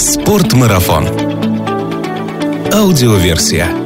Спортмарафон. Аудиоверсия.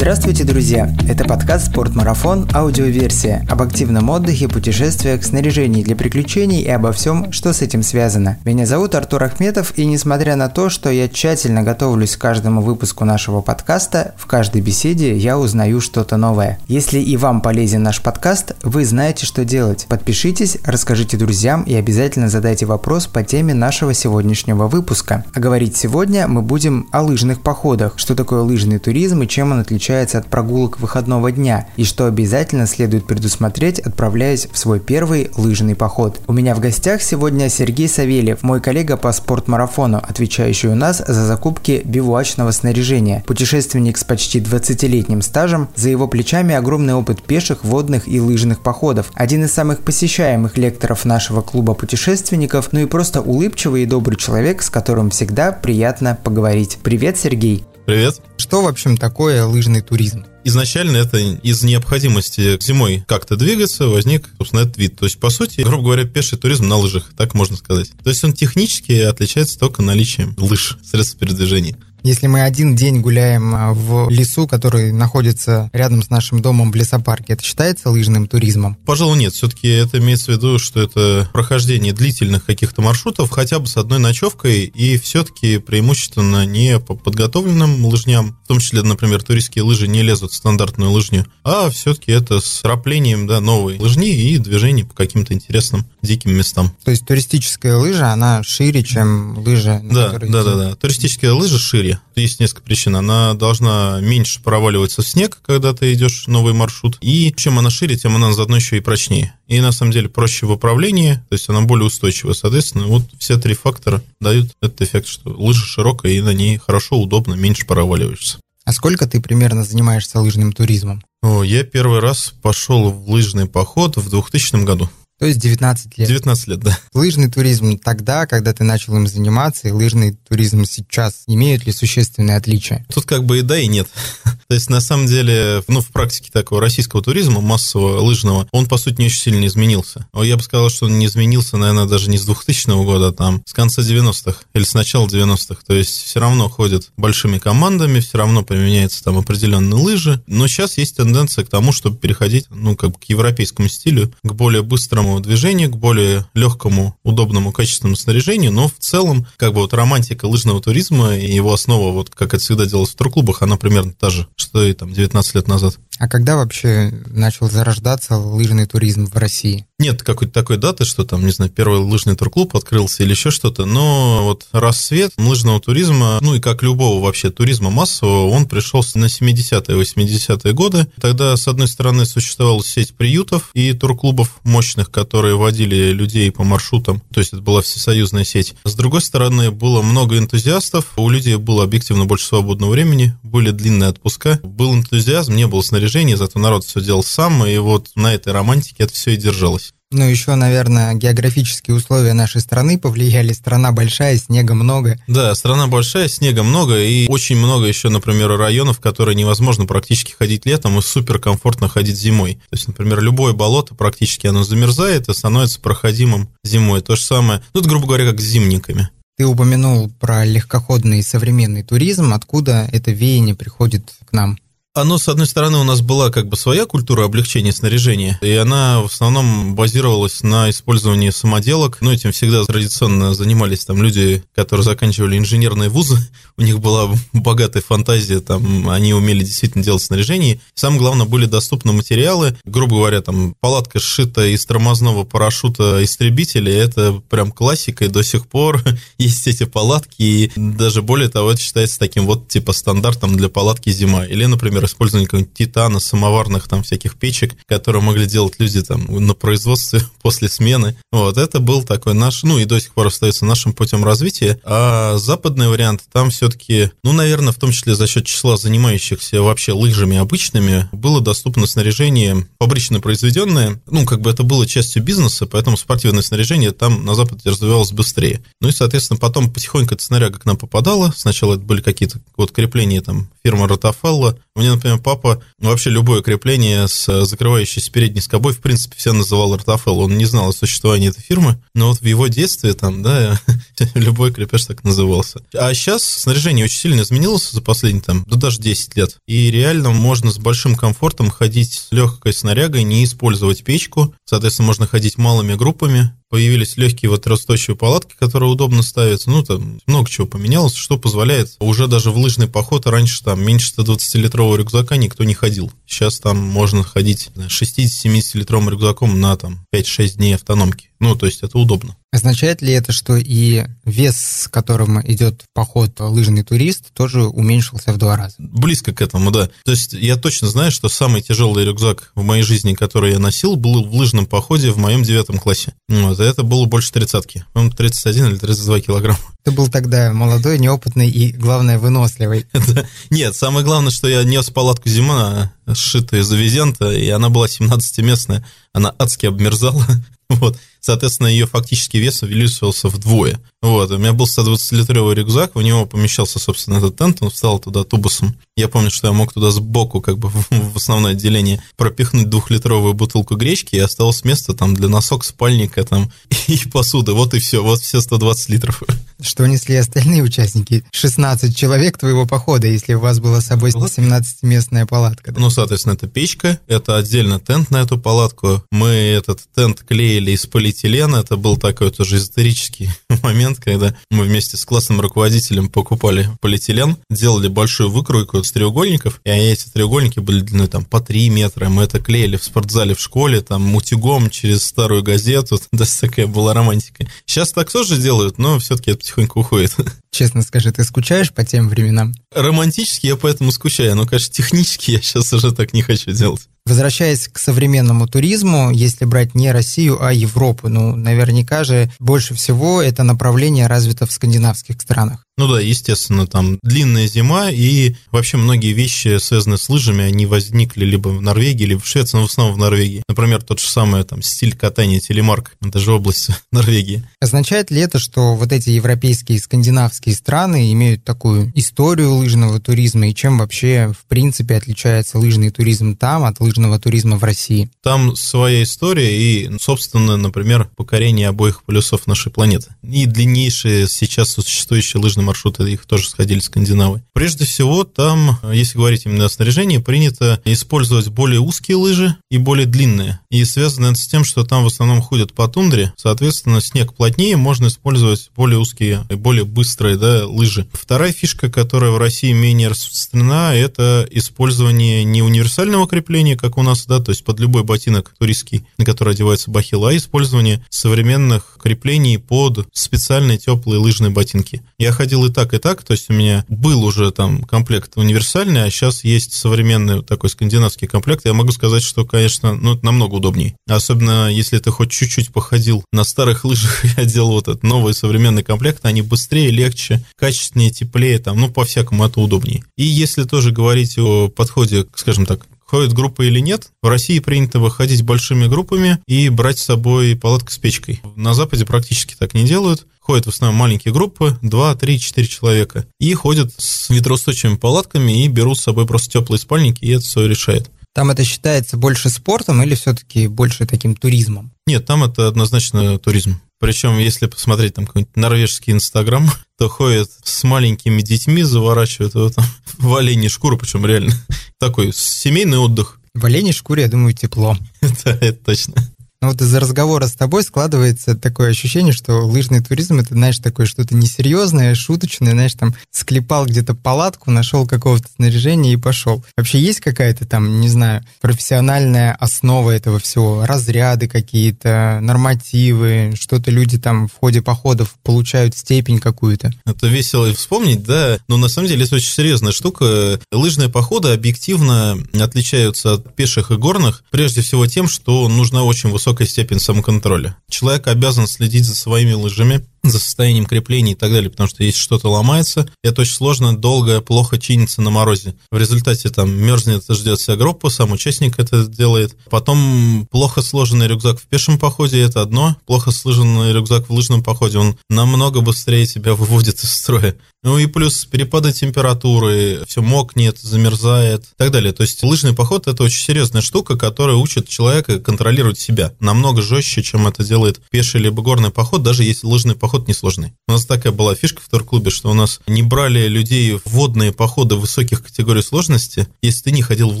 Здравствуйте, друзья! Это подкаст «Спортмарафон. Аудиоверсия» об активном отдыхе, путешествиях, снаряжении для приключений и обо всем, что с этим связано. Меня зовут Артур Ахметов, и несмотря на то, что я тщательно готовлюсь к каждому выпуску нашего подкаста, в каждой беседе я узнаю что-то новое. Если и вам полезен наш подкаст, вы знаете, что делать. Подпишитесь, расскажите друзьям и обязательно задайте вопрос по теме нашего сегодняшнего выпуска. А говорить сегодня мы будем о лыжных походах, что такое лыжный туризм и чем он отличается отличается от прогулок выходного дня и что обязательно следует предусмотреть, отправляясь в свой первый лыжный поход. У меня в гостях сегодня Сергей Савельев, мой коллега по спортмарафону, отвечающий у нас за закупки бивуачного снаряжения. Путешественник с почти 20-летним стажем, за его плечами огромный опыт пеших, водных и лыжных походов. Один из самых посещаемых лекторов нашего клуба путешественников, ну и просто улыбчивый и добрый человек, с которым всегда приятно поговорить. Привет, Сергей! Привет. Что, в общем, такое лыжный туризм? Изначально это из необходимости зимой как-то двигаться возник, собственно, этот вид. То есть, по сути, грубо говоря, пеший туризм на лыжах, так можно сказать. То есть он технически отличается только наличием лыж, средств передвижения. Если мы один день гуляем а, в лесу, который находится рядом с нашим домом в лесопарке, это считается лыжным туризмом? Пожалуй, нет. Все-таки это имеется в виду, что это прохождение длительных каких-то маршрутов хотя бы с одной ночевкой и все-таки преимущественно не по подготовленным лыжням, в том числе, например, туристские лыжи не лезут в стандартную лыжню, а все-таки это с краплением да, новой лыжни и движений по каким-то интересным диким местам. То есть туристическая лыжа, она шире, чем лыжа? Да, да, да, да. Туристическая лыжа шире Сибири. Есть несколько причин. Она должна меньше проваливаться в снег, когда ты идешь новый маршрут. И чем она шире, тем она заодно еще и прочнее. И на самом деле проще в управлении, то есть она более устойчивая. Соответственно, вот все три фактора дают этот эффект, что лыжа широкая, и на ней хорошо, удобно, меньше проваливаешься. А сколько ты примерно занимаешься лыжным туризмом? О, я первый раз пошел в лыжный поход в 2000 году. То есть 19 лет. 19 лет, да. Лыжный туризм тогда, когда ты начал им заниматься, и лыжный туризм сейчас, имеют ли существенные отличия? Тут как бы и да, и нет. То есть, на самом деле, ну, в практике такого российского туризма, массового, лыжного, он, по сути, не очень сильно изменился. Я бы сказал, что он не изменился, наверное, даже не с 2000 года, а там с конца 90-х или с начала 90-х. То есть, все равно ходят большими командами, все равно применяются там определенные лыжи. Но сейчас есть тенденция к тому, чтобы переходить, ну, как бы к европейскому стилю, к более быстрому легкому движению, к более легкому, удобному, качественному снаряжению, но в целом, как бы вот романтика лыжного туризма и его основа, вот как это всегда делалось в турклубах, она примерно та же, что и там 19 лет назад. А когда вообще начал зарождаться лыжный туризм в России? Нет какой-то такой даты, что там, не знаю, первый лыжный турклуб открылся или еще что-то, но вот рассвет лыжного туризма, ну и как любого вообще туризма массового, он пришелся на 70-е, 80-е годы. Тогда, с одной стороны, существовала сеть приютов и турклубов мощных, которые водили людей по маршрутам, то есть это была всесоюзная сеть. С другой стороны, было много энтузиастов, у людей было объективно больше свободного времени, были длинные отпуска, был энтузиазм, не было снаряжения, зато народ все делал сам, и вот на этой романтике это все и держалось. Ну, еще, наверное, географические условия нашей страны повлияли. Страна большая, снега много. Да, страна большая, снега много, и очень много еще, например, районов, в которые невозможно практически ходить летом и суперкомфортно ходить зимой. То есть, например, любое болото практически оно замерзает и становится проходимым зимой. То же самое, ну, это, грубо говоря, как с зимниками. Ты упомянул про легкоходный современный туризм. Откуда это веяние приходит к нам? Оно, с одной стороны, у нас была как бы своя культура облегчения снаряжения, и она в основном базировалась на использовании самоделок. Ну, этим всегда традиционно занимались там люди, которые заканчивали инженерные вузы. У них была богатая фантазия, там они умели действительно делать снаряжение. Самое главное, были доступны материалы. Грубо говоря, там палатка сшита из тормозного парашюта истребителя. Это прям классика, и до сих пор есть эти палатки. И даже более того, это считается таким вот типа стандартом для палатки зима. Или, например, например, использование какого-нибудь титана, самоварных там всяких печек, которые могли делать люди там на производстве после смены. Вот, это был такой наш, ну и до сих пор остается нашим путем развития. А западный вариант, там все-таки, ну, наверное, в том числе за счет числа занимающихся вообще лыжами обычными, было доступно снаряжение фабрично произведенное. Ну, как бы это было частью бизнеса, поэтому спортивное снаряжение там на Западе развивалось быстрее. Ну и, соответственно, потом потихоньку эта снаряга к нам попадала. Сначала это были какие-то вот крепления там фирмы Ротофелла. Мне мне, например, папа вообще любое крепление с закрывающейся передней скобой, в принципе, все называл РТФЛ. Он не знал о существовании этой фирмы, но вот в его детстве там, да, любой крепеж так назывался. А сейчас снаряжение очень сильно изменилось за последние там, да даже 10 лет. И реально можно с большим комфортом ходить с легкой снарягой, не использовать печку. Соответственно, можно ходить малыми группами, появились легкие вот растущие палатки, которые удобно ставятся. Ну, там много чего поменялось, что позволяет уже даже в лыжный поход раньше там меньше 120-литрового рюкзака никто не ходил. Сейчас там можно ходить 60-70-литровым рюкзаком на там 5-6 дней автономки. Ну, то есть это удобно. Означает ли это, что и вес, с которым идет в поход лыжный турист, тоже уменьшился в два раза? Близко к этому, да. То есть я точно знаю, что самый тяжелый рюкзак в моей жизни, который я носил, был в лыжном походе в моем девятом классе. Вот, это было больше тридцатки. По-моему, 31 или 32 килограмма. Ты был тогда молодой, неопытный и, главное, выносливый. Нет, самое главное, что я нес палатку зима, сшитую из авизента, и она была 17-местная. Она адски обмерзала. Вот. Соответственно, ее фактический вес увеличивался вдвое. Вот. У меня был 120-литровый рюкзак, в него помещался, собственно, этот тент, он встал туда тубусом. Я помню, что я мог туда сбоку, как бы в основное отделение, пропихнуть двухлитровую бутылку гречки, и осталось место там для носок, спальника там и посуды. Вот и все, вот все 120 литров. Что несли остальные участники? 16 человек твоего похода, если у вас была с собой 17-местная палатка. Да? Ну, соответственно, это печка, это отдельно тент на эту палатку. Мы этот тент клеили из полиэтилена. Это был такой тоже исторический момент, когда мы вместе с классным руководителем покупали полиэтилен, делали большую выкройку из треугольников, и эти треугольники были длиной там по 3 метра. Мы это клеили в спортзале в школе, там мутюгом через старую газету. Даже такая была романтика. Сейчас так тоже делают, но все-таки это потихоньку уходит. Честно скажи, ты скучаешь по тем временам? Романтически я поэтому скучаю, но, конечно, технически я сейчас уже так не хочу делать. Возвращаясь к современному туризму, если брать не Россию, а Европу, ну, наверняка же больше всего это направление развито в скандинавских странах. Ну да, естественно, там длинная зима, и вообще многие вещи, связанные с лыжами, они возникли либо в Норвегии, либо в Швеции, но в основном в Норвегии. Например, тот же самый там стиль катания телемарк, это же область Норвегии. Означает ли это, что вот эти европейские и скандинавские страны имеют такую историю лыжного туризма, и чем вообще, в принципе, отличается лыжный туризм там от лыжного туризма в России? Там своя история и, собственно, например, покорение обоих полюсов нашей планеты. И длиннейшие сейчас существующие лыжные маршруты, их тоже сходили скандинавы. Прежде всего, там, если говорить именно о снаряжении, принято использовать более узкие лыжи и более длинные. И связано это с тем, что там в основном ходят по тундре, соответственно, снег плотнее, можно использовать более узкие и более быстрые да, лыжи. Вторая фишка, которая в России менее распространена, это использование не универсального крепления, как у нас, да, то есть под любой ботинок туристский, на который одевается бахил, а использование современных креплений под специальные теплые лыжные ботинки. Я ходил и так, и так, то есть у меня был уже там комплект универсальный, а сейчас есть современный такой скандинавский комплект. Я могу сказать, что, конечно, ну, это намного удобнее. Особенно, если ты хоть чуть-чуть походил на старых лыжах и одел вот этот новый современный комплект, они быстрее, легче, качественнее, теплее, там, ну, по-всякому это удобнее. И если тоже говорить о подходе, скажем так, ходит группа или нет. В России принято выходить большими группами и брать с собой палатку с печкой. На Западе практически так не делают. Ходят в основном маленькие группы, 2, 3, 4 человека. И ходят с ветроустойчивыми палатками и берут с собой просто теплые спальники, и это все решает. Там это считается больше спортом или все-таки больше таким туризмом? Нет, там это однозначно туризм. Причем, если посмотреть там какой-нибудь норвежский инстаграм, то ходят с маленькими детьми, заворачивают его там в оленей шкуру, причем реально такой семейный отдых. В оленей шкуре, я думаю, тепло. Да, это точно. Ну вот из-за разговора с тобой складывается такое ощущение, что лыжный туризм это, знаешь, такое что-то несерьезное, шуточное, знаешь, там склепал где-то палатку, нашел какого-то снаряжения и пошел. Вообще есть какая-то там, не знаю, профессиональная основа этого всего, разряды какие-то, нормативы, что-то люди там в ходе походов получают степень какую-то. Это весело вспомнить, да, но на самом деле это очень серьезная штука. Лыжные походы объективно отличаются от пеших и горных, прежде всего тем, что нужна очень высокая высокая степень самоконтроля. Человек обязан следить за своими лыжами, за состоянием крепления и так далее, потому что если что-то ломается, это очень сложно, долго, плохо чинится на морозе. В результате там мерзнет, ждет вся группа, сам участник это делает. Потом плохо сложенный рюкзак в пешем походе, это одно. Плохо сложенный рюкзак в лыжном походе, он намного быстрее тебя выводит из строя. Ну и плюс перепады температуры, все мокнет, замерзает и так далее. То есть лыжный поход – это очень серьезная штука, которая учит человека контролировать себя намного жестче, чем это делает пеший либо горный поход, даже если лыжный поход несложный. У нас такая была фишка в турклубе, что у нас не брали людей в водные походы высоких категорий сложности, если ты не ходил в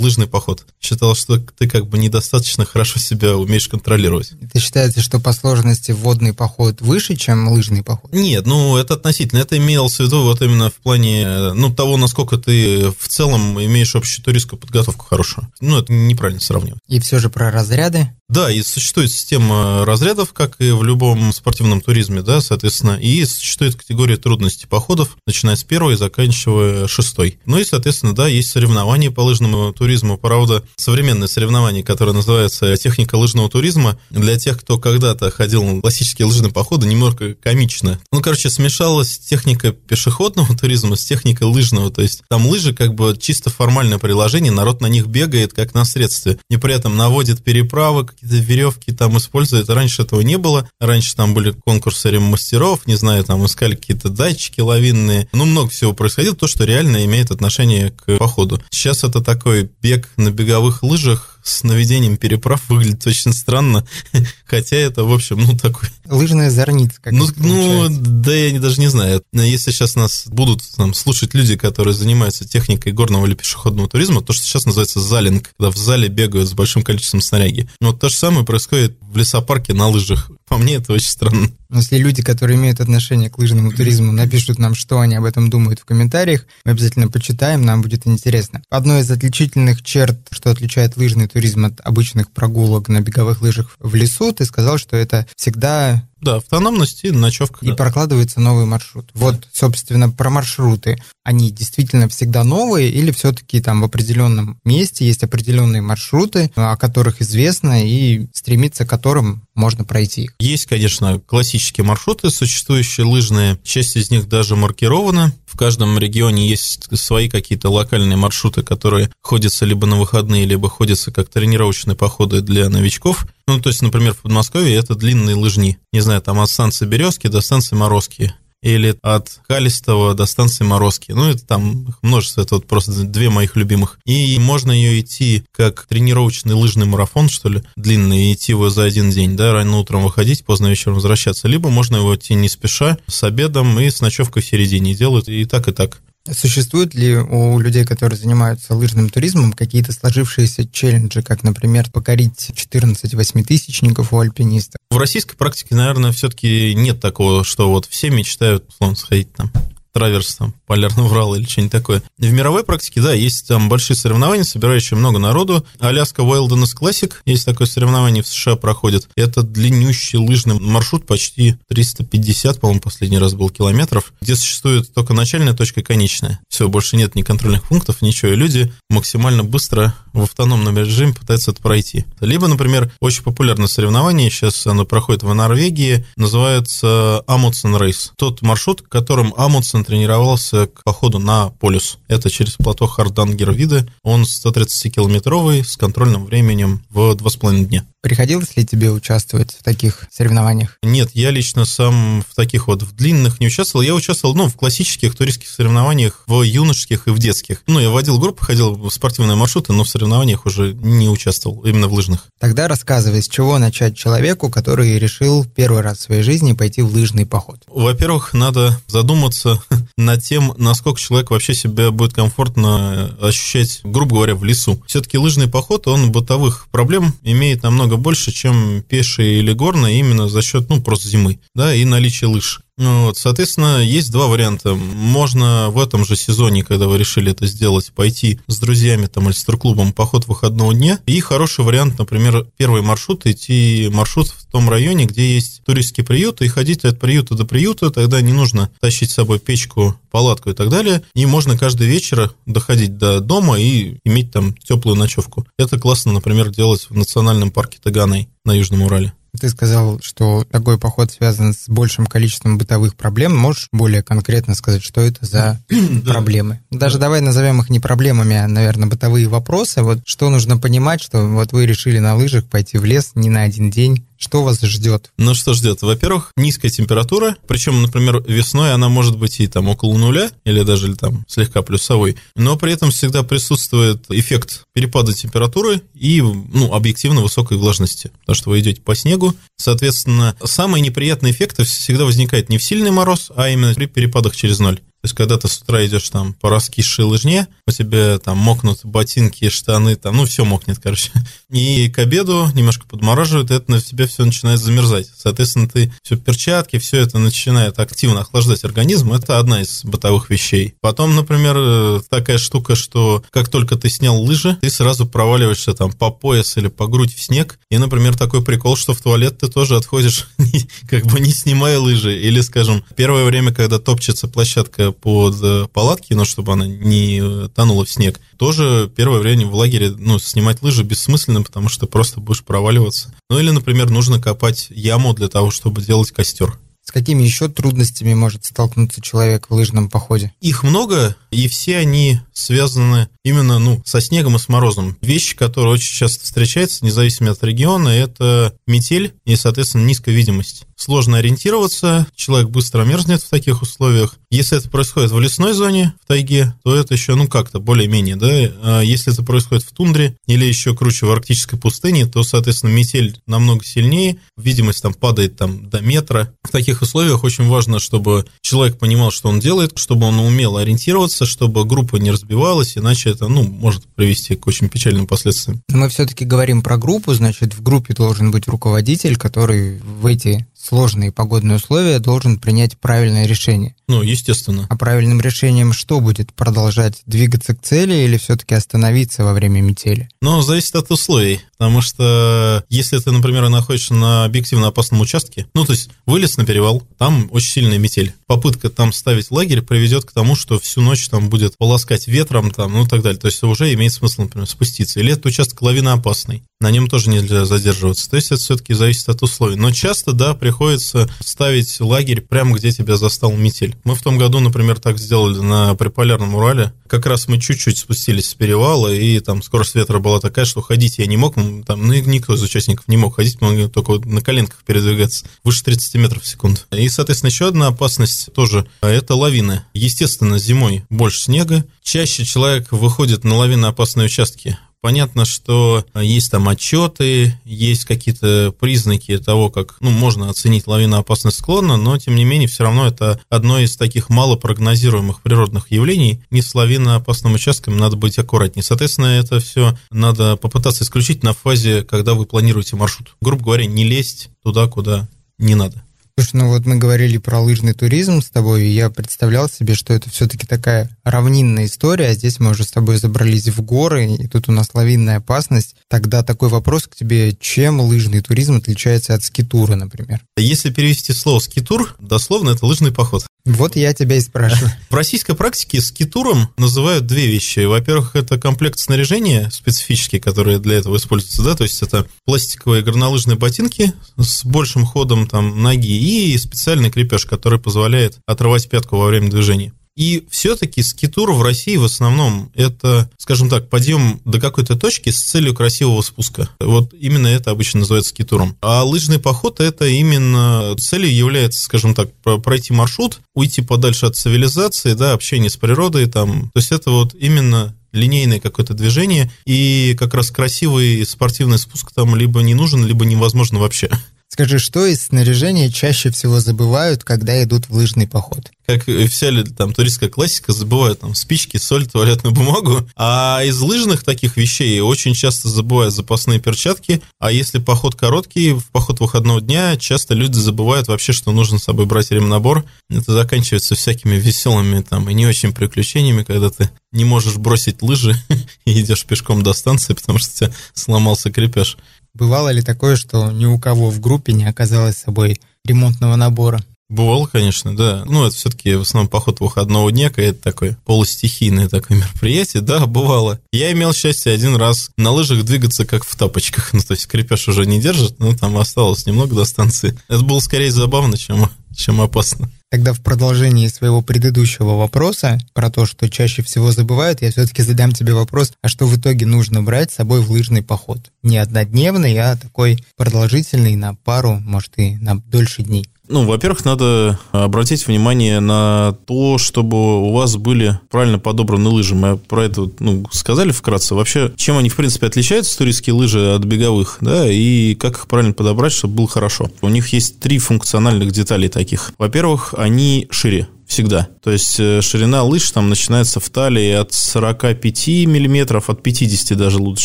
лыжный поход. Считал, что ты как бы недостаточно хорошо себя умеешь контролировать. Это считается, что по сложности водный поход выше, чем лыжный поход? Нет, ну это относительно. Это имелось в виду вот именно в плане ну, того, насколько ты в целом имеешь общую туристскую подготовку хорошую. Ну, это неправильно сравнивать. И все же про разряды? Да, и существует система разрядов, как и в любом спортивном туризме, да, соответственно, и существует категория трудностей походов, начиная с первой и заканчивая шестой. Ну и, соответственно, да, есть соревнования по лыжному туризму. Правда, современные соревнования, которые называются техника лыжного туризма, для тех, кто когда-то ходил на классические лыжные походы, немного комично. Ну, короче, смешалась техника пешеходного туризма с техникой лыжного, то есть там лыжи как бы чисто формальное приложение, народ на них бегает как на средстве, и при этом наводит переправы, какие-то веревки там используют. Раньше этого не было. Раньше там были конкурсы ремастеров, не знаю, там искали какие-то датчики лавинные. Ну, много всего происходило, то, что реально имеет отношение к походу. Сейчас это такой бег на беговых лыжах, с наведением переправ выглядит очень странно, хотя это, в общем, ну, такой... Лыжная зорница, как ну, ну, да, я даже не знаю. Если сейчас нас будут там, слушать люди, которые занимаются техникой горного или пешеходного туризма, то, что сейчас называется залинг, когда в зале бегают с большим количеством снаряги. Но то же самое происходит в лесопарке на лыжах. По мне это очень странно. Если люди, которые имеют отношение к лыжному туризму, напишут нам, что они об этом думают в комментариях, мы обязательно почитаем, нам будет интересно. Одной из отличительных черт, что отличает лыжный туризм от обычных прогулок на беговых лыжах в лесу, ты сказал, что это всегда да, автономность и ночевка. И да. прокладывается новый маршрут. Да. Вот, собственно, про маршруты. Они действительно всегда новые или все-таки там в определенном месте есть определенные маршруты, о которых известно и стремиться к которым можно пройти? Есть, конечно, классические маршруты, существующие лыжные. Часть из них даже маркирована. В каждом регионе есть свои какие-то локальные маршруты, которые ходятся либо на выходные, либо ходятся как тренировочные походы для новичков. Ну, то есть, например, в Подмосковье это длинные лыжни. Не знаю, там от станции Березки до станции Морозки или от Калистова до станции Морозки. Ну, это там множество, это вот просто две моих любимых. И можно ее идти как тренировочный лыжный марафон, что ли, длинный, идти его за один день, да, рано утром выходить, поздно вечером возвращаться. Либо можно его идти не спеша, с обедом и с ночевкой в середине. Делают и так, и так. Существуют ли у людей, которые занимаются лыжным туризмом, какие-то сложившиеся челленджи, как, например, покорить 14 восьмитысячников у альпинистов? В российской практике, наверное, все-таки нет такого, что вот все мечтают, условно, сходить там траверс там, полярного Урала или что-нибудь такое. В мировой практике, да, есть там большие соревнования, собирающие много народу. Аляска Wilderness Classic, есть такое соревнование в США проходит. Это длиннющий лыжный маршрут, почти 350, по-моему, последний раз был километров, где существует только начальная точка и конечная. Все, больше нет ни контрольных пунктов, ничего, и люди максимально быстро в автономном режиме пытаются это пройти. Либо, например, очень популярное соревнование, сейчас оно проходит в Норвегии, называется Amundsen Race. Тот маршрут, которым Амундсен тренировался к походу на полюс. Это через плато Хардангер-Виды. Он 130-километровый с контрольным временем в 2,5 дня. Приходилось ли тебе участвовать в таких соревнованиях? Нет, я лично сам в таких вот в длинных не участвовал. Я участвовал, ну, в классических туристских соревнованиях, в юношеских и в детских. Ну, я водил группы, ходил в спортивные маршруты, но в соревнованиях уже не участвовал, именно в лыжных. Тогда рассказывай, с чего начать человеку, который решил первый раз в своей жизни пойти в лыжный поход? Во-первых, надо задуматься над тем, насколько человек вообще себя будет комфортно ощущать, грубо говоря, в лесу. Все-таки лыжный поход, он бытовых проблем имеет намного больше, чем пешие или горные, именно за счет, ну, просто зимы, да, и наличия лыж. Ну, вот, соответственно, есть два варианта. Можно в этом же сезоне, когда вы решили это сделать, пойти с друзьями там или с турклубом поход выходного дня. И хороший вариант, например, первый маршрут, идти маршрут в том районе, где есть туристский приют, и ходить от приюта до приюта, тогда не нужно тащить с собой печку, палатку и так далее. И можно каждый вечер доходить до дома и иметь там теплую ночевку. Это классно, например, делать в национальном парке Таганой на Южном Урале. Ты сказал, что такой поход связан с большим количеством бытовых проблем. Можешь более конкретно сказать, что это за проблемы? Даже давай назовем их не проблемами, а, наверное, бытовые вопросы. Вот что нужно понимать, что вот вы решили на лыжах пойти в лес не на один день, что вас ждет? Ну, что ждет? Во-первых, низкая температура, причем, например, весной она может быть и там около нуля, или даже там слегка плюсовой, но при этом всегда присутствует эффект перепада температуры и, ну, объективно высокой влажности, потому что вы идете по снегу, соответственно, самые неприятные эффекты всегда возникают не в сильный мороз, а именно при перепадах через ноль. То есть, когда ты с утра идешь там по раскисшей лыжне, у тебя там мокнут ботинки, штаны, там, ну, все мокнет, короче. И к обеду немножко подмораживает, и это на тебе все начинает замерзать. Соответственно, ты все перчатки, все это начинает активно охлаждать организм. Это одна из бытовых вещей. Потом, например, э, такая штука, что как только ты снял лыжи, ты сразу проваливаешься там по пояс или по грудь в снег. И, например, такой прикол, что в туалет ты тоже отходишь, как бы не снимая лыжи. Или, скажем, первое время, когда топчется площадка под э, палатки, но чтобы она не тонула в снег, тоже первое время в лагере ну, снимать лыжи бессмысленно, потому что просто будешь проваливаться. Ну или, например, нужно копать яму для того, чтобы делать костер. С какими еще трудностями может столкнуться человек в лыжном походе? Их много, и все они связаны именно ну, со снегом и с морозом. Вещи, которые очень часто встречаются, независимо от региона, это метель и, соответственно, низкая видимость. Сложно ориентироваться, человек быстро мерзнет в таких условиях. Если это происходит в лесной зоне, в тайге, то это еще, ну, как-то более-менее, да. А если это происходит в тундре или еще круче в арктической пустыне, то, соответственно, метель намного сильнее, видимость там падает там до метра. В таких таких условиях очень важно, чтобы человек понимал, что он делает, чтобы он умел ориентироваться, чтобы группа не разбивалась, иначе это, ну, может привести к очень печальным последствиям. Мы все-таки говорим про группу, значит, в группе должен быть руководитель, который в эти сложные погодные условия должен принять правильное решение. Ну, естественно. А правильным решением что будет? Продолжать двигаться к цели или все-таки остановиться во время метели? Ну, зависит от условий. Потому что если ты, например, находишься на объективно опасном участке, ну, то есть вылез на перевал, там очень сильная метель. Попытка там ставить лагерь приведет к тому, что всю ночь там будет полоскать ветром, там, ну и так далее. То есть уже имеет смысл, например, спуститься. Или этот участок лавина опасный, на нем тоже нельзя задерживаться. То есть это все-таки зависит от условий. Но часто, да, приходится ставить лагерь прямо, где тебя застал метель. Мы в том году, например, так сделали на приполярном Урале. Как раз мы чуть-чуть спустились с перевала, и там скорость ветра была такая, что ходить я не мог. Там, ну, никто из участников не мог ходить, могли только на коленках передвигаться выше 30 метров в секунду. И, соответственно, еще одна опасность тоже – это лавины. Естественно, зимой больше снега. Чаще человек выходит на лавиноопасные участки Понятно, что есть там отчеты, есть какие-то признаки того, как ну, можно оценить лавиноопасность склона, но тем не менее все равно это одно из таких малопрогнозируемых природных явлений. Не с лавиноопасным участком надо быть аккуратнее. Соответственно, это все надо попытаться исключить на фазе, когда вы планируете маршрут. Грубо говоря, не лезть туда, куда не надо. Слушай, ну вот мы говорили про лыжный туризм с тобой, и я представлял себе, что это все-таки такая равнинная история, а здесь мы уже с тобой забрались в горы, и тут у нас лавинная опасность. Тогда такой вопрос к тебе, чем лыжный туризм отличается от скитура, например? Если перевести слово скитур, дословно это лыжный поход. Вот я тебя и спрашиваю. В российской практике скитуром называют две вещи. Во-первых, это комплект снаряжения специфический, который для этого используется, да, то есть это пластиковые горнолыжные ботинки с большим ходом там ноги и специальный крепеж, который позволяет отрывать пятку во время движения. И все-таки скитур в России в основном это, скажем так, подъем до какой-то точки с целью красивого спуска. Вот именно это обычно называется скитуром. А лыжный поход это именно целью является, скажем так, пройти маршрут, уйти подальше от цивилизации, да, общение с природой там. То есть это вот именно линейное какое-то движение, и как раз красивый спортивный спуск там либо не нужен, либо невозможно вообще. Скажи, что из снаряжения чаще всего забывают, когда идут в лыжный поход? Как вся там туристская классика, забывают там спички, соль, туалетную бумагу. А из лыжных таких вещей очень часто забывают запасные перчатки. А если поход короткий, в поход выходного дня, часто люди забывают вообще, что нужно с собой брать ремнабор. Это заканчивается всякими веселыми там и не очень приключениями, когда ты не можешь бросить лыжи и идешь пешком до станции, потому что у тебя сломался крепеж. Бывало ли такое, что ни у кого в группе не оказалось с собой ремонтного набора? Бывало, конечно, да. Ну, это все-таки в основном поход выходного дня, это такое полустихийное такое мероприятие. Да, бывало. Я имел счастье один раз на лыжах двигаться как в тапочках. Ну, то есть крепеж уже не держит, но там осталось немного до станции. Это было скорее забавно, чем, чем опасно. Тогда в продолжении своего предыдущего вопроса про то, что чаще всего забывают, я все-таки задам тебе вопрос, а что в итоге нужно брать с собой в лыжный поход? Не однодневный, а такой продолжительный на пару, может и на дольше дней. Ну, во-первых, надо обратить внимание на то, чтобы у вас были правильно подобраны лыжи. Мы про это ну, сказали вкратце. Вообще, чем они, в принципе, отличаются, туристские лыжи, от беговых, да, и как их правильно подобрать, чтобы было хорошо. У них есть три функциональных деталей таких. Во-первых, они шире всегда. То есть э, ширина лыж там начинается в талии от 45 миллиметров, от 50 даже лучше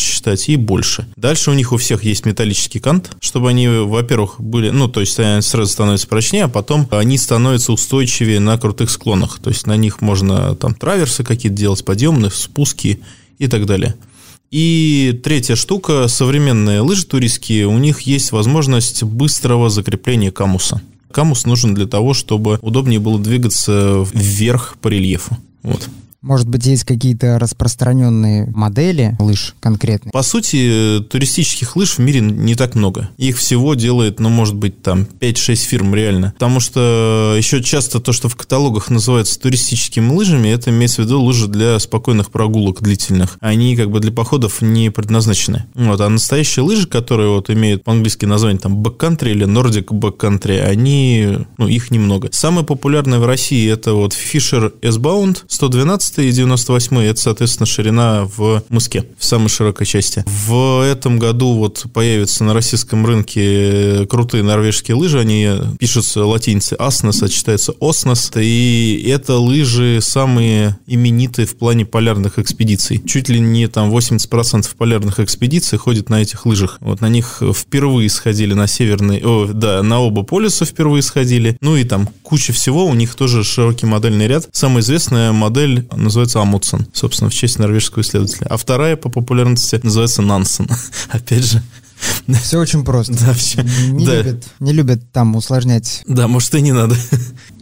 считать, и больше. Дальше у них у всех есть металлический кант, чтобы они, во-первых, были, ну, то есть они сразу становятся прочнее, а потом они становятся устойчивее на крутых склонах. То есть на них можно там траверсы какие-то делать, подъемные, спуски и так далее. И третья штука, современные лыжи туристские, у них есть возможность быстрого закрепления камуса. Камус нужен для того, чтобы удобнее было двигаться вверх по рельефу. Вот. Может быть, есть какие-то распространенные модели лыж конкретные? По сути, туристических лыж в мире не так много. Их всего делает, ну, может быть, там 5-6 фирм реально. Потому что еще часто то, что в каталогах называется туристическими лыжами, это имеется в виду лыжи для спокойных прогулок длительных. Они как бы для походов не предназначены. Вот. А настоящие лыжи, которые вот имеют по-английски название там backcountry или Nordic backcountry, они, ну, их немного. Самые популярные в России это вот Fisher S-Bound 112 и 98 это, соответственно, ширина в Мыске, в самой широкой части. В этом году вот появятся на российском рынке крутые норвежские лыжи, они пишутся латиницей Asnes, а читается Osnes, и это лыжи самые именитые в плане полярных экспедиций. Чуть ли не там 80% полярных экспедиций ходят на этих лыжах. Вот на них впервые сходили на северный, о, да, на оба полюса впервые сходили. Ну и там куча всего, у них тоже широкий модельный ряд. Самая известная модель называется Амутсон, собственно, в честь норвежского исследователя. А вторая по популярности называется Нансен. Опять же, все очень просто. Да, все. Не, да. Любят, не любят там усложнять. Да, может и не надо.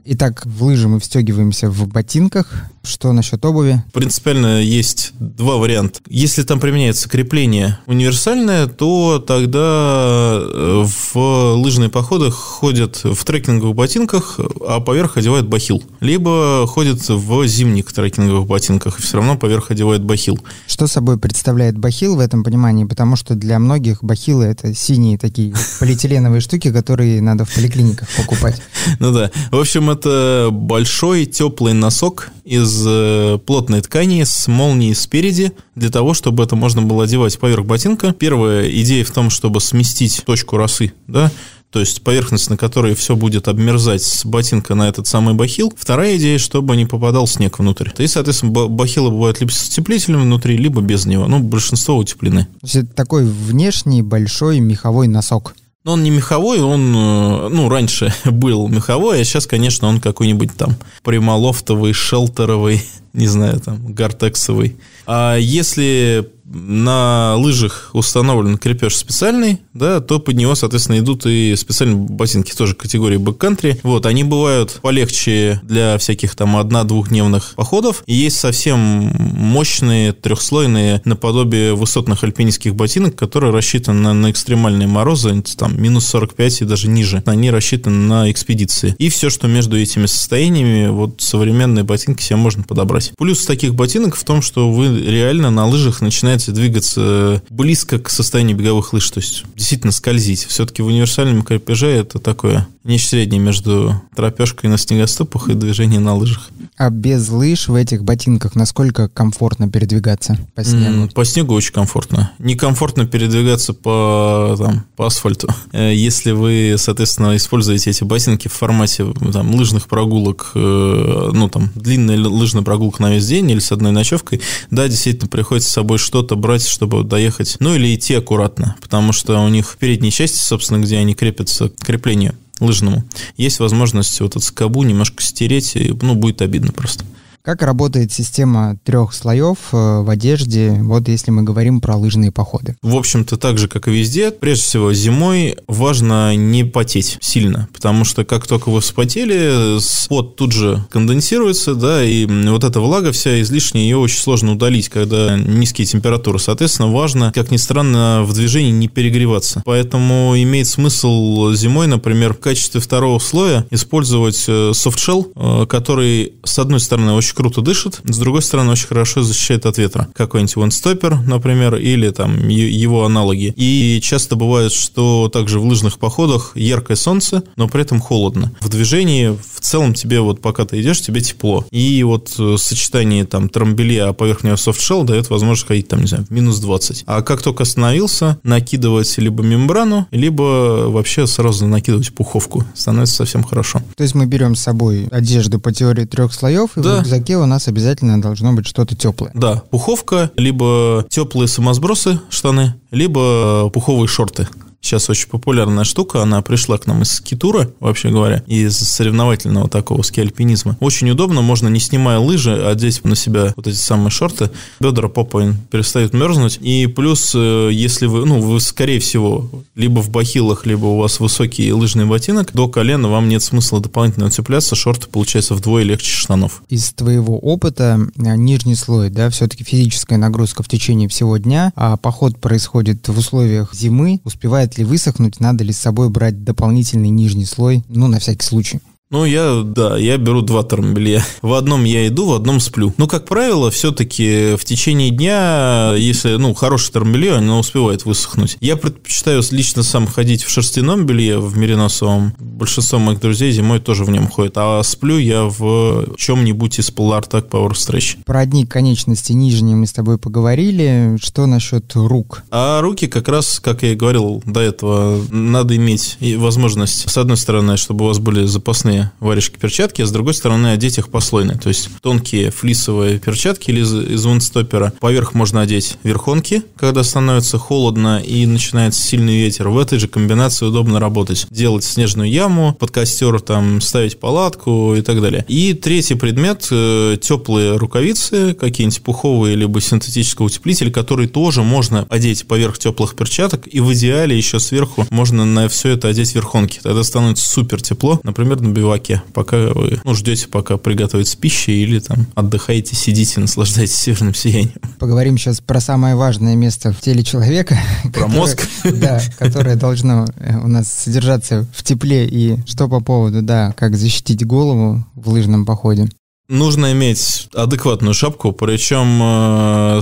Итак, в лыжи мы встегиваемся в ботинках. Что насчет обуви? Принципиально есть два варианта. Если там применяется крепление универсальное, то тогда э, в лыжные походы ходят в трекинговых ботинках, а поверх одевают бахил. Либо ходят в зимних трекинговых ботинках, и все равно поверх одевают бахил. Что собой представляет бахил в этом понимании? Потому что для многих бахилы это синие такие полиэтиленовые штуки, которые надо в поликлиниках покупать. Ну да. В общем, это большой теплый носок из э, плотной ткани с молнией спереди, для того, чтобы это можно было одевать поверх ботинка. Первая идея в том, чтобы сместить точку росы, да, то есть поверхность, на которой все будет обмерзать с ботинка на этот самый бахил. Вторая идея, чтобы не попадал снег внутрь. И, соответственно, бахилы бывают либо с утеплителем внутри, либо без него. Ну, большинство утеплены. То есть это такой внешний большой меховой носок. Но он не меховой, он, э, ну, раньше был меховой, а сейчас, конечно, он какой-нибудь там примолофтовый, шелтеровый, не знаю, там, гартексовый. А если на лыжах установлен крепеж специальный, да, то под него, соответственно, идут и специальные ботинки тоже категории бэккантри. Вот, они бывают полегче для всяких там одна-двухдневных походов. И есть совсем мощные трехслойные наподобие высотных альпинистских ботинок, которые рассчитаны на, на экстремальные морозы, там минус 45 и даже ниже. Они рассчитаны на экспедиции. И все, что между этими состояниями, вот современные ботинки себе можно подобрать. Плюс таких ботинок в том, что вы реально на лыжах начинаете начинаете двигаться близко к состоянию беговых лыж, то есть действительно скользить. Все-таки в универсальном крепеже это такое нечто среднее между тропежкой на снегоступах и движением на лыжах. А без лыж в этих ботинках насколько комфортно передвигаться по снегу? По снегу очень комфортно. Некомфортно передвигаться по, там, по асфальту. Э, если вы, соответственно, используете эти ботинки в формате там, лыжных прогулок, э, ну, там, длинная лыжная прогулка на весь день или с одной ночевкой, да, действительно, приходится с собой что-то брать, чтобы доехать. Ну, или идти аккуратно, потому что у них в передней части, собственно, где они крепятся к креплению, лыжному, есть возможность вот эту скобу немножко стереть, и, ну, будет обидно просто. Как работает система трех слоев э, в одежде, вот если мы говорим про лыжные походы? В общем-то, так же, как и везде, прежде всего зимой важно не потеть сильно, потому что как только вы вспотели, пот тут же конденсируется, да, и вот эта влага вся излишняя, ее очень сложно удалить, когда низкие температуры. Соответственно, важно, как ни странно, в движении не перегреваться. Поэтому имеет смысл зимой, например, в качестве второго слоя использовать э, софтшелл, э, который, с одной стороны, очень круто дышит, с другой стороны, очень хорошо защищает от ветра. Какой-нибудь винстопер, например, или там его аналоги. И часто бывает, что также в лыжных походах яркое солнце, но при этом холодно. В движении в целом тебе вот пока ты идешь, тебе тепло. И вот э, сочетание там трамбелья, а поверх него софтшелл дает возможность ходить там, не знаю, минус 20. А как только остановился, накидывать либо мембрану, либо вообще сразу накидывать пуховку. Становится совсем хорошо. То есть мы берем с собой одежду по теории трех слоев, и да. в рюкзаке у нас обязательно должно быть что-то теплое. Да, пуховка, либо теплые самосбросы штаны, либо пуховые шорты сейчас очень популярная штука, она пришла к нам из скитура, вообще говоря, из соревновательного такого ски-альпинизма. Очень удобно, можно не снимая лыжи, одеть на себя вот эти самые шорты, бедра, попа перестают мерзнуть, и плюс, э, если вы, ну, вы, скорее всего, либо в бахилах, либо у вас высокий лыжный ботинок, до колена вам нет смысла дополнительно цепляться, шорты получается вдвое легче штанов. Из твоего опыта э, нижний слой, да, все-таки физическая нагрузка в течение всего дня, а поход происходит в условиях зимы, успевает ли высохнуть, надо ли с собой брать дополнительный нижний слой, ну, на всякий случай. Ну, я, да, я беру два термобелья. В одном я иду, в одном сплю. Но, как правило, все-таки в течение дня, если, ну, хорошее термобелье, оно успевает высохнуть. Я предпочитаю лично сам ходить в шерстяном белье, в мериносовом. Большинство моих друзей зимой тоже в нем ходят. А сплю я в чем-нибудь из Polar Tag Power Stretch. Про одни конечности нижние мы с тобой поговорили. Что насчет рук? А руки как раз, как я и говорил до этого, надо иметь возможность, с одной стороны, чтобы у вас были запасные варежки-перчатки, а с другой стороны одеть их послойно. То есть тонкие флисовые перчатки или из, из. Поверх можно одеть верхонки, когда становится холодно и начинается сильный ветер. В этой же комбинации удобно работать. Делать снежную яму, под костер там ставить палатку и так далее. И третий предмет э, – теплые рукавицы, какие-нибудь пуховые либо синтетический утеплитель, который тоже можно одеть поверх теплых перчаток. И в идеале еще сверху можно на все это одеть верхонки. Тогда становится супер тепло. Например, на биваке, пока вы ну, ждете, пока приготовится пища, или там отдыхаете, сидите, наслаждаетесь северным сиянием. Поговорим сейчас про самое важное место в теле человека. Про мозг? Да, которое должно э, у нас содержаться в тепле. И что по поводу, да, как защитить голову в лыжном походе? Нужно иметь адекватную шапку, причем э,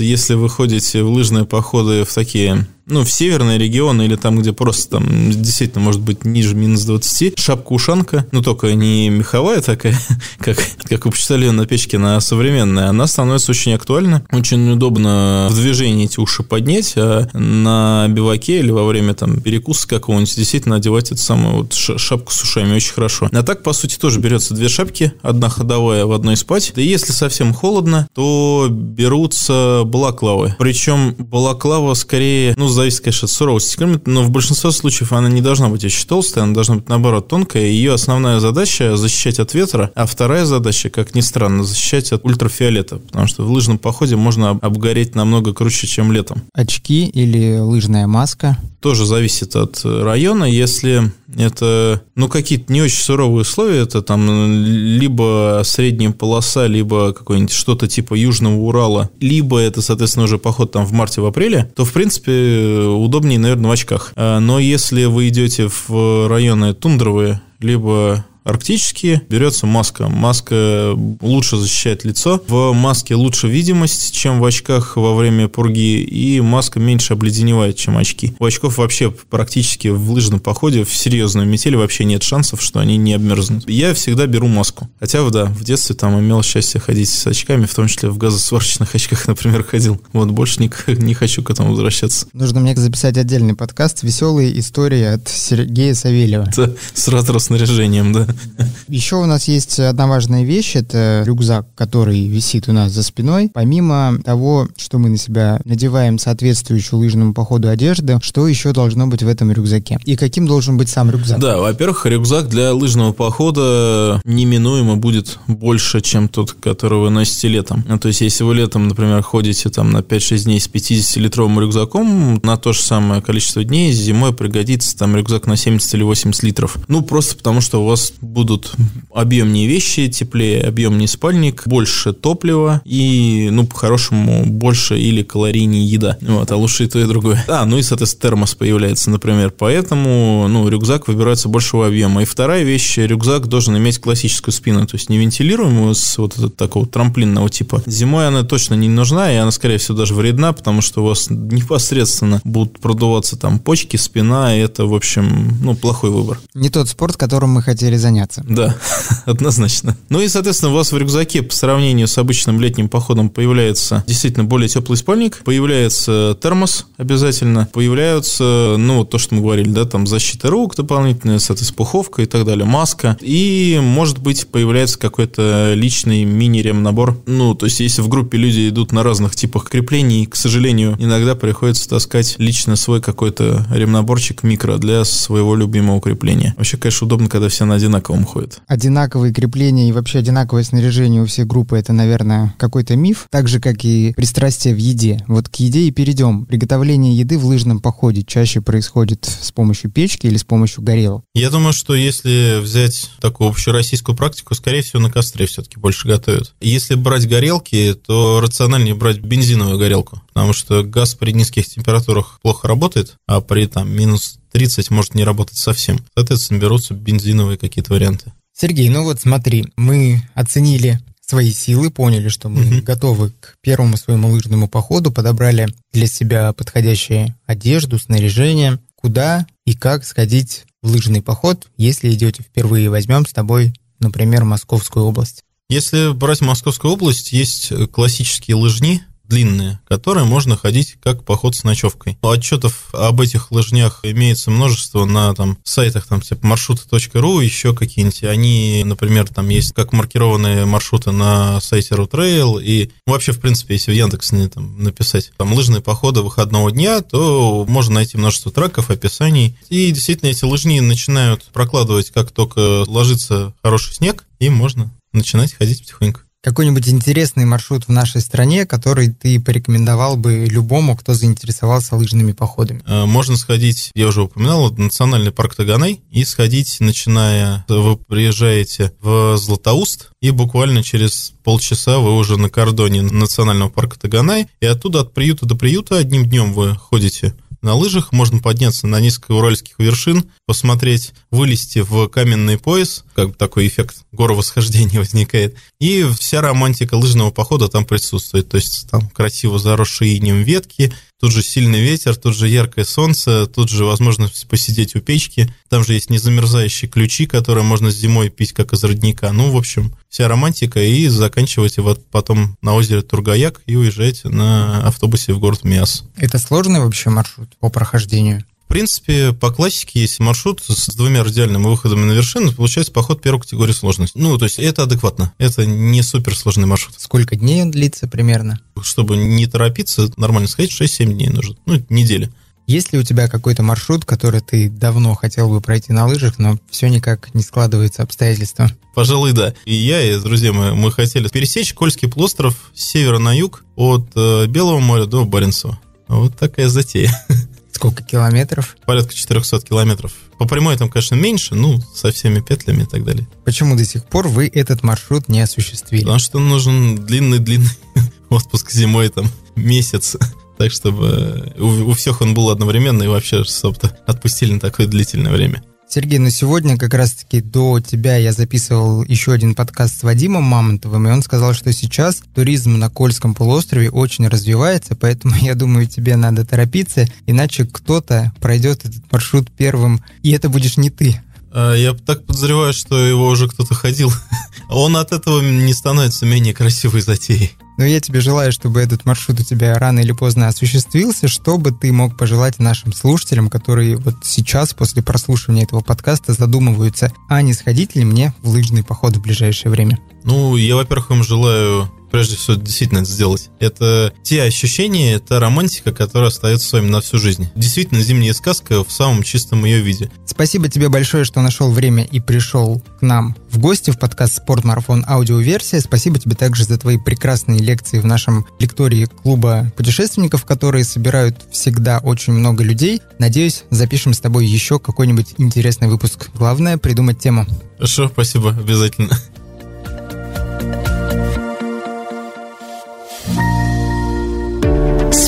если вы ходите в лыжные походы в такие ну, в северные регионы или там, где просто там действительно может быть ниже минус 20, шапка-ушанка, ну, только не меховая такая, как, как у почтальона Печкина, а современная, она становится очень актуальна. Очень удобно в движении эти уши поднять, а на биваке или во время там перекуса какого-нибудь действительно одевать эту самую вот шапку с ушами очень хорошо. А так, по сути, тоже берется две шапки, одна ходовая, в одной спать. И если совсем холодно, то берутся балаклавы. Причем балаклава скорее, ну, зависит, конечно, от суровости климата, но в большинстве случаев она не должна быть очень толстая, она должна быть, наоборот, тонкая. Ее основная задача – защищать от ветра, а вторая задача, как ни странно, защищать от ультрафиолета, потому что в лыжном походе можно обгореть намного круче, чем летом. Очки или лыжная маска? Тоже зависит от района. Если это, ну, какие-то не очень суровые условия, это там либо средняя полоса, либо какое-нибудь что-то типа Южного Урала, либо это, соответственно, уже поход там в марте, в апреле, то, в принципе, удобнее, наверное, в очках. А, но если вы идете в районы тундровые, либо арктические, берется маска. Маска лучше защищает лицо. В маске лучше видимость, чем в очках во время пурги, и маска меньше обледеневает, чем очки. У очков вообще практически в лыжном походе в серьезную метель вообще нет шансов, что они не обмерзнут. Я всегда беру маску. Хотя, да, в детстве там имел счастье ходить с очками, в том числе в газосварочных очках, например, ходил. Вот больше не, не хочу к этому возвращаться. Нужно мне записать отдельный подкаст «Веселые истории» от Сергея Савельева. Это с ретро-снаряжением, да. Еще у нас есть одна важная вещь, это рюкзак, который висит у нас за спиной. Помимо того, что мы на себя надеваем соответствующую лыжному походу одежду, что еще должно быть в этом рюкзаке? И каким должен быть сам рюкзак? Да, во-первых, рюкзак для лыжного похода неминуемо будет больше, чем тот, который вы носите летом. Ну, то есть, если вы летом, например, ходите там на 5-6 дней с 50-литровым рюкзаком, на то же самое количество дней зимой пригодится там рюкзак на 70 или 80 литров. Ну, просто потому что у вас будут объемнее вещи, теплее объемнее спальник, больше топлива и, ну, по-хорошему, больше или калорийнее еда. Вот, а лучше и то, и другое. А, ну и, соответственно, термос появляется, например. Поэтому, ну, рюкзак выбирается большего объема. И вторая вещь, рюкзак должен иметь классическую спину, то есть не вентилируемую с вот этого такого трамплинного типа. Зимой она точно не нужна, и она, скорее всего, даже вредна, потому что у вас непосредственно будут продуваться там почки, спина, и это, в общем, ну, плохой выбор. Не тот спорт, которым мы хотели заняться. Да, однозначно. Ну и, соответственно, у вас в рюкзаке по сравнению с обычным летним походом появляется действительно более теплый спальник, появляется термос обязательно, появляются, ну, то, что мы говорили, да, там защита рук дополнительная, соответственно, пуховка и так далее, маска, и, может быть, появляется какой-то личный мини-ремнабор. Ну, то есть, если в группе люди идут на разных типах креплений, к сожалению, иногда приходится таскать лично свой какой-то ремнаборчик микро для своего любимого крепления. Вообще, конечно, удобно, когда все на одинаковом ходят. Одинаковые крепления и вообще одинаковое снаряжение у всех группы — это, наверное, какой-то миф, так же, как и пристрастие в еде. Вот к еде и перейдем. Приготовление еды в лыжном походе чаще происходит с помощью печки или с помощью горелок? Я думаю, что если взять такую общероссийскую практику, скорее всего, на костре все-таки больше готовят. Если брать горелки, то рациональнее брать бензиновую горелку, потому что газ при низких температурах плохо работает, а при там минус 30 может не работать совсем. Соответственно, берутся бензиновые какие-то варианты. Сергей, ну вот смотри, мы оценили свои силы, поняли, что мы mm-hmm. готовы к первому своему лыжному походу, подобрали для себя подходящую одежду, снаряжение, куда и как сходить в лыжный поход, если идете впервые. Возьмем с тобой, например, Московскую область. Если брать Московскую область, есть классические лыжни, длинные, которые можно ходить как поход с ночевкой. Отчетов об этих лыжнях имеется множество на там, сайтах там, типа маршруты.ру, еще какие-нибудь. Они, например, там есть как маркированные маршруты на сайте Rutrail, и вообще, в принципе, если в Яндексе там, написать там лыжные походы выходного дня, то можно найти множество треков, описаний. И действительно, эти лыжни начинают прокладывать, как только ложится хороший снег, и можно начинать ходить потихоньку какой-нибудь интересный маршрут в нашей стране, который ты порекомендовал бы любому, кто заинтересовался лыжными походами? Э, можно сходить, я уже упоминал, в национальный парк Таганай и сходить, начиная, вы приезжаете в Златоуст, и буквально через полчаса вы уже на кордоне национального парка Таганай, и оттуда от приюта до приюта одним днем вы ходите на лыжах, можно подняться на несколько уральских вершин, посмотреть, вылезти в каменный пояс, как такой эффект горовосхождения возникает, и вся романтика лыжного похода там присутствует, то есть там красиво заросшие инем ветки, тут же сильный ветер, тут же яркое солнце, тут же возможность посидеть у печки, там же есть незамерзающие ключи, которые можно зимой пить как из родника, ну, в общем, вся романтика, и заканчиваете вот потом на озере Тургаяк и уезжаете на автобусе в город Миас. Это сложный вообще маршрут по прохождению? В принципе, по классике, если маршрут с двумя радиальными выходами на вершину, получается поход первой категории сложности. Ну, то есть это адекватно. Это не суперсложный маршрут. Сколько дней он длится примерно? Чтобы не торопиться, нормально сказать, 6-7 дней нужно. Ну, неделя. Есть ли у тебя какой-то маршрут, который ты давно хотел бы пройти на лыжах, но все никак не складывается обстоятельства? Пожалуй, да. И я, и друзья мои, мы хотели пересечь Кольский полуостров с севера на юг от э, Белого моря до Баренцева. Вот такая затея. Сколько километров? Порядка 400 километров. По прямой там, конечно, меньше, ну, со всеми петлями и так далее. Почему до сих пор вы этот маршрут не осуществили? Потому что нужен длинный-длинный отпуск зимой, там, месяц. Так, чтобы у, у всех он был одновременно и вообще, чтобы отпустили на такое длительное время. Сергей, ну сегодня как раз-таки до тебя я записывал еще один подкаст с Вадимом Мамонтовым, и он сказал, что сейчас туризм на Кольском полуострове очень развивается, поэтому я думаю, тебе надо торопиться, иначе кто-то пройдет этот маршрут первым, и это будешь не ты. А, я так подозреваю, что его уже кто-то ходил он от этого не становится менее красивой затеей. Но я тебе желаю, чтобы этот маршрут у тебя рано или поздно осуществился, чтобы ты мог пожелать нашим слушателям, которые вот сейчас, после прослушивания этого подкаста, задумываются, а не сходить ли мне в лыжный поход в ближайшее время? Ну, я, во-первых, им желаю прежде всего действительно это сделать. Это те ощущения, это романтика, которая остается с вами на всю жизнь. Действительно, зимняя сказка в самом чистом ее виде. Спасибо тебе большое, что нашел время и пришел к нам в гости в подкаст «Спортмарафон. Аудиоверсия». Спасибо тебе также за твои прекрасные лекции в нашем лектории клуба путешественников, которые собирают всегда очень много людей. Надеюсь, запишем с тобой еще какой-нибудь интересный выпуск. Главное — придумать тему. Хорошо, спасибо, обязательно.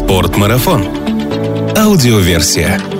Спортмарафон. Аудиоверсия.